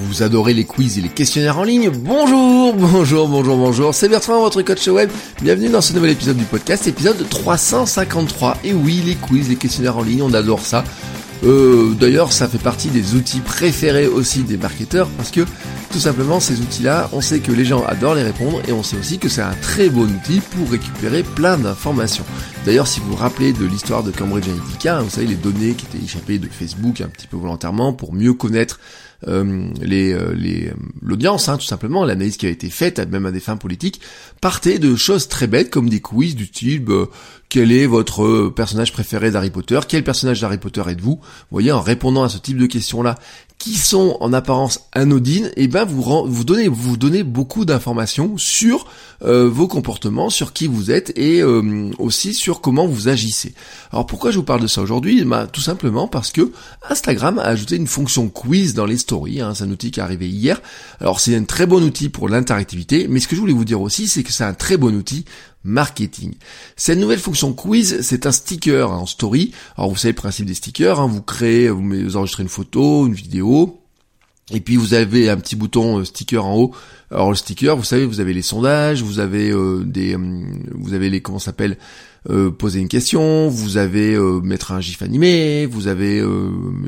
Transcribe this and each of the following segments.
Vous adorez les quiz et les questionnaires en ligne Bonjour, bonjour, bonjour, bonjour, c'est Bertrand, votre coach web. Bienvenue dans ce nouvel épisode du podcast, épisode 353. Et oui, les quiz, les questionnaires en ligne, on adore ça. Euh, D'ailleurs, ça fait partie des outils préférés aussi des marketeurs parce que tout simplement ces outils-là, on sait que les gens adorent les répondre et on sait aussi que c'est un très bon outil pour récupérer plein d'informations. D'ailleurs, si vous vous rappelez de l'histoire de Cambridge Analytica, vous savez les données qui étaient échappées de Facebook un petit peu volontairement pour mieux connaître les euh, les l'audience, hein, tout simplement, l'analyse qui a été faite, même à des fins politiques, partait de choses très bêtes comme des quiz du type euh, quel est votre personnage préféré d'Harry Potter, quel personnage d'Harry Potter êtes-vous? Vous voyez, en répondant à ce type de questions-là, qui sont en apparence anodines, et eh ben vous vous donnez vous donnez beaucoup d'informations sur euh, vos comportements, sur qui vous êtes et euh, aussi sur comment vous agissez. Alors pourquoi je vous parle de ça aujourd'hui? Bah, Tout simplement parce que Instagram a ajouté une fonction quiz dans les stories. Hein, c'est un outil qui est arrivé hier. Alors c'est un très bon outil pour l'interactivité, mais ce que je voulais vous dire aussi, c'est que c'est un très bon outil marketing. Cette nouvelle fonction quiz, c'est un sticker en story. Alors vous savez le principe des stickers, hein, vous créez, vous enregistrez une photo, une vidéo, et puis vous avez un petit bouton euh, sticker en haut. Alors le sticker, vous savez, vous avez les sondages, vous avez euh, des, euh, vous avez les comment s'appelle, poser une question, vous avez mettre un gif animé, vous avez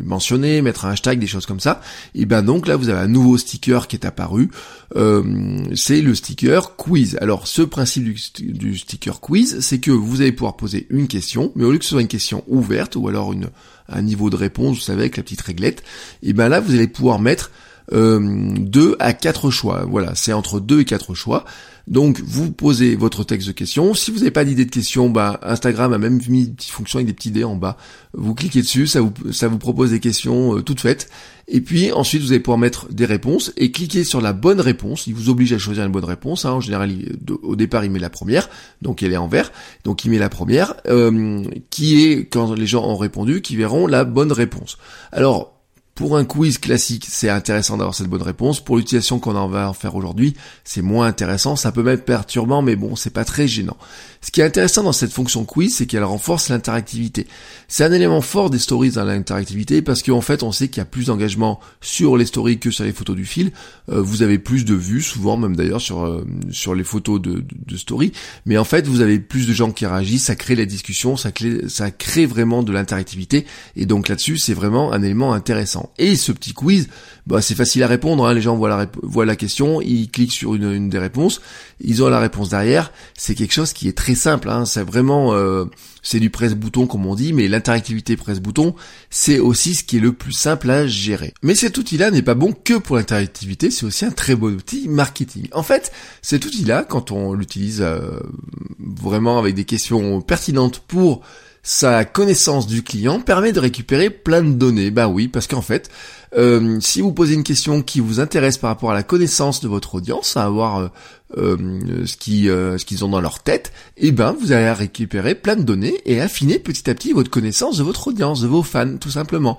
mentionné, mettre un hashtag, des choses comme ça. Et ben donc là, vous avez un nouveau sticker qui est apparu. c'est le sticker quiz. Alors ce principe du, du sticker quiz, c'est que vous allez pouvoir poser une question, mais au lieu que ce soit une question ouverte ou alors une un niveau de réponse, vous savez, avec la petite réglette, et ben là, vous allez pouvoir mettre euh, 2 à 4 choix. Voilà, c'est entre 2 et 4 choix. Donc vous posez votre texte de question. Si vous n'avez pas d'idée de question, bah, Instagram a même mis une petite fonction avec des petits dés en bas. Vous cliquez dessus, ça vous, ça vous propose des questions euh, toutes faites. Et puis ensuite vous allez pouvoir mettre des réponses et cliquer sur la bonne réponse. Il vous oblige à choisir une bonne réponse. Hein. En général, au départ il met la première, donc elle est en vert. Donc il met la première, euh, qui est quand les gens ont répondu, qui verront la bonne réponse. Alors pour un quiz classique, c'est intéressant d'avoir cette bonne réponse. Pour l'utilisation qu'on en va en faire aujourd'hui, c'est moins intéressant. Ça peut être perturbant, mais bon, c'est pas très gênant. Ce qui est intéressant dans cette fonction quiz, c'est qu'elle renforce l'interactivité. C'est un élément fort des stories dans l'interactivité parce qu'en fait, on sait qu'il y a plus d'engagement sur les stories que sur les photos du fil. Euh, vous avez plus de vues, souvent même d'ailleurs sur euh, sur les photos de, de, story. Mais en fait, vous avez plus de gens qui réagissent, ça crée la discussion, ça crée, ça crée vraiment de l'interactivité. Et donc là-dessus, c'est vraiment un élément intéressant. Et ce petit quiz, bah, c'est facile à répondre. Hein. Les gens voient la, la question, ils cliquent sur une, une des réponses, ils ont la réponse derrière. C'est quelque chose qui est très simple. Hein. C'est vraiment, euh, c'est du presse-bouton comme on dit, mais l'interactivité presse-bouton, c'est aussi ce qui est le plus simple à gérer. Mais cet outil-là n'est pas bon que pour l'interactivité, c'est aussi un très bon outil marketing. En fait, cet outil-là, quand on l'utilise euh, vraiment avec des questions pertinentes pour sa connaissance du client permet de récupérer plein de données. Bah oui, parce qu'en fait, euh, si vous posez une question qui vous intéresse par rapport à la connaissance de votre audience, à avoir euh, euh, ce qui ce qu'ils ont dans leur tête, eh ben vous allez récupérer plein de données et affiner petit à petit votre connaissance de votre audience, de vos fans, tout simplement.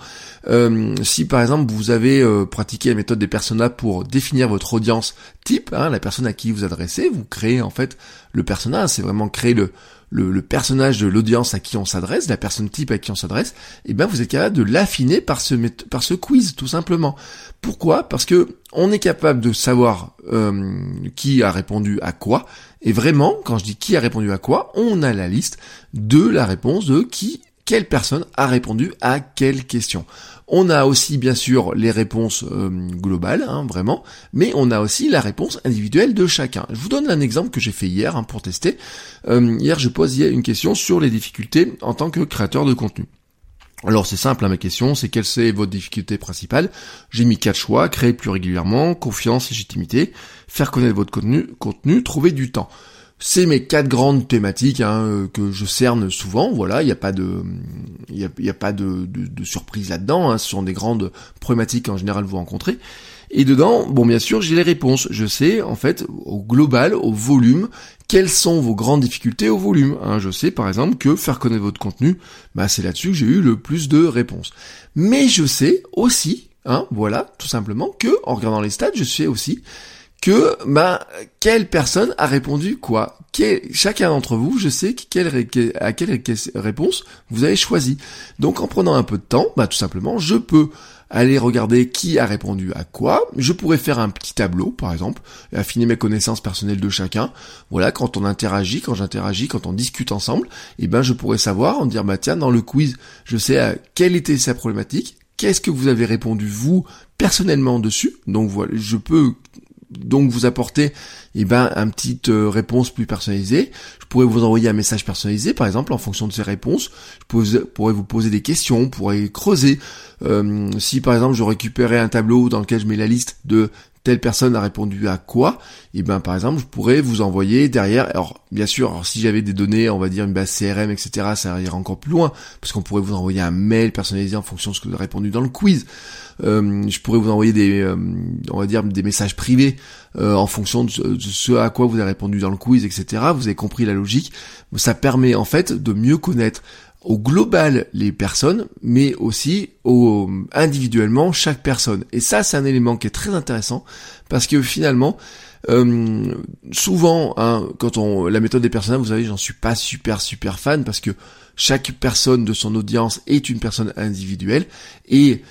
si par exemple vous avez pratiqué la méthode des personas pour définir votre audience type, hein, la personne à qui vous adressez, vous créez en fait le persona, c'est vraiment créer le le, personnage de l'audience à qui on s'adresse, la personne type à qui on s'adresse, et eh ben vous êtes capable de l'affiner par ce par ce quiz tout simplement. Pourquoi? Parce que on est capable de savoir euh, qui a répondu à quoi, et vraiment, quand je dis qui a répondu à quoi, on a la liste de la réponse de qui quelle personne a répondu à quelle question. On a aussi bien sûr les réponses euh, globales, hein, vraiment, mais on a aussi la réponse individuelle de chacun. Je vous donne un exemple que j'ai fait hier hein, pour tester. Euh, hier, je posais une question sur les difficultés en tant que créateur de contenu. Alors c'est simple, hein, ma question, c'est quelle c'est votre difficulté principale J'ai mis quatre choix, créer plus régulièrement, confiance, légitimité, faire connaître votre contenu, trouver du temps. c'est mes quatre grandes thématiques hein, que je cerne souvent. Voilà, il n'y a pas de, il y a, pas de, de, surprise là-dedans. Hein. Ce sont des grandes problématiques en général vous rencontrez. Et dedans, bon, bien sûr, j'ai les réponses. Je sais, en fait, au global, au volume, quelles sont vos grandes difficultés au volume. Hein. Je sais, par exemple, que faire connaître votre contenu, bah, c'est là-dessus que j'ai eu le plus de réponses. Mais je sais aussi, hein, voilà, tout simplement, que en regardant les stats, je sais aussi que bah quelle personne a répondu quoi. chacun d'entre vous, je sais à quelle réponse vous avez choisi. Donc en prenant un peu de temps, bah tout simplement, je peux aller regarder qui a répondu à quoi. Je pourrais faire un petit tableau, par exemple, et affiner mes connaissances personnelles de chacun. Voilà, quand on interagit, quand j'interagis, quand on discute ensemble, eh ben je pourrais savoir, en dire bah tiens, dans le quiz, je sais à quelle était sa problématique, qu'est-ce que vous avez répondu vous personnellement dessus? Donc voilà, je peux donc vous apporter eh ben un petite euh, réponse plus personnalisée. Je pourrais vous envoyer un message personnalisé par exemple en fonction de ces réponses. Je pourrais vous poser des questions, pourrais creuser. Euh, si par exemple je récupérais un tableau dans lequel je mets la liste de telle personne a répondu à quoi, et eh ben par exemple je pourrais vous envoyer derrière, alors bien sûr, si j'avais des données, on va dire une base CRM, etc., ça irait encore plus loin, parce qu'on pourrait vous envoyer un mail personnalisé en fonction de ce que vous avez répondu dans le quiz. Euh, je pourrais vous envoyer des, euh, on va dire des messages privés euh, en fonction de ce, à quoi vous avez répondu dans le quiz, etc. Vous avez compris la logique. Ça permet en fait de mieux connaître au global les personnes, mais aussi au, individuellement chaque personne. Et ça, c'est un élément qui est très intéressant parce que finalement, euh, souvent, hein, quand on la méthode des personnes, vous savez, j'en suis pas super super fan parce que chaque personne de son audience est une personne individuelle et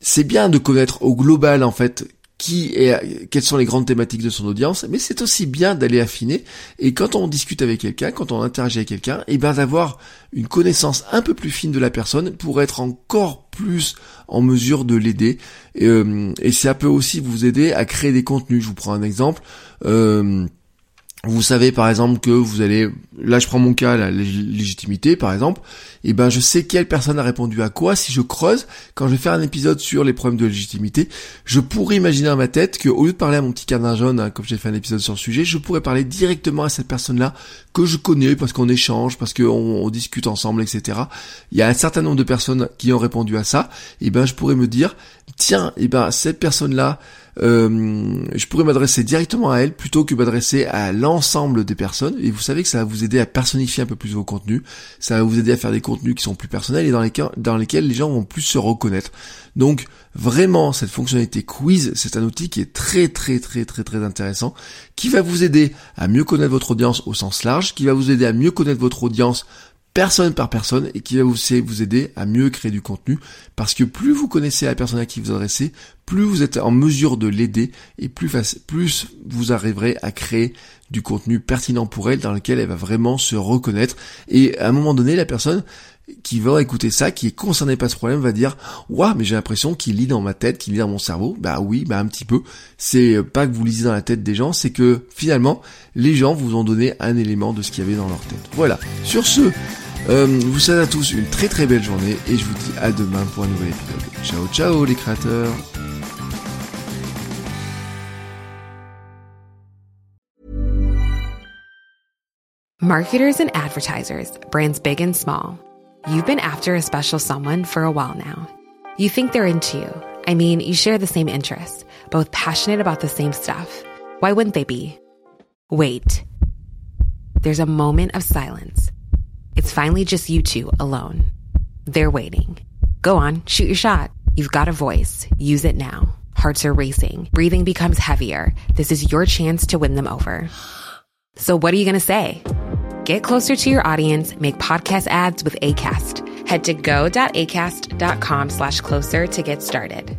c'est bien de connaître au global en fait qui est, quelles sont les grandes thématiques de son audience, mais c'est aussi bien d'aller affiner. Et quand on discute avec quelqu'un, quand on interagit avec quelqu'un, et eh ben d'avoir une connaissance un peu plus fine de la personne pour être encore plus en mesure de l'aider. Et, euh, et, ça peut aussi vous aider à créer des contenus. Je vous prends un exemple. Euh, vous savez par exemple que vous allez, là je prends mon cas, la légitimité par exemple, et eh ben je sais quelle personne a répondu à quoi. Si je creuse, quand je vais faire un épisode sur les problèmes de légitimité, je pourrais imaginer dans ma tête que au lieu de parler à mon petit canard jaune, hein, comme j'ai fait un épisode sur le sujet, je pourrais parler directement à cette personne-là que je connais parce qu'on échange, parce qu'on on discute ensemble, etc. Il y a un certain nombre de personnes qui ont répondu à ça, et eh ben je pourrais me dire, tiens, eh ben cette personne-là euh, je pourrais m'adresser directement à elle plutôt que m'adresser à l'ensemble des personnes. Et vous savez que ça va vous aider à personnifier un peu plus vos contenus. Ça va vous aider à faire des contenus qui sont plus personnels et dans lesquels, dans lesquels les gens vont plus se reconnaître. Donc vraiment, cette fonctionnalité quiz, c'est un outil qui est très très très très très intéressant, qui va vous aider à mieux connaître votre audience au sens large, qui va vous aider à mieux connaître votre audience personne par personne et qui va vous, aider à mieux créer du contenu parce que plus vous connaissez la personne à qui vous adressez, plus vous êtes en mesure de l'aider et plus, plus vous arriverez à créer du contenu pertinent pour elle dans lequel elle va vraiment se reconnaître et à un moment donné la personne qui va écouter ça, qui est concerné par ce problème, va dire Waouh, mais j'ai l'impression qu'il lit dans ma tête, qu'il lit dans mon cerveau. Bah oui, bah un petit peu. C'est pas que vous lisez dans la tête des gens, c'est que finalement, les gens vous ont donné un élément de ce qu'il y avait dans leur tête. Voilà. Sur ce, euh, vous souhaite à tous une très très belle journée et je vous dis à demain pour un nouvel épisode. Ciao ciao les créateurs Marketers and advertisers, brands big and small. You've been after a special someone for a while now. You think they're into you. I mean, you share the same interests, both passionate about the same stuff. Why wouldn't they be? Wait. There's a moment of silence. It's finally just you two alone. They're waiting. Go on, shoot your shot. You've got a voice. Use it now. Hearts are racing. Breathing becomes heavier. This is your chance to win them over. So what are you going to say? Get closer to your audience. Make podcast ads with ACAST. Head to go.acast.com slash closer to get started.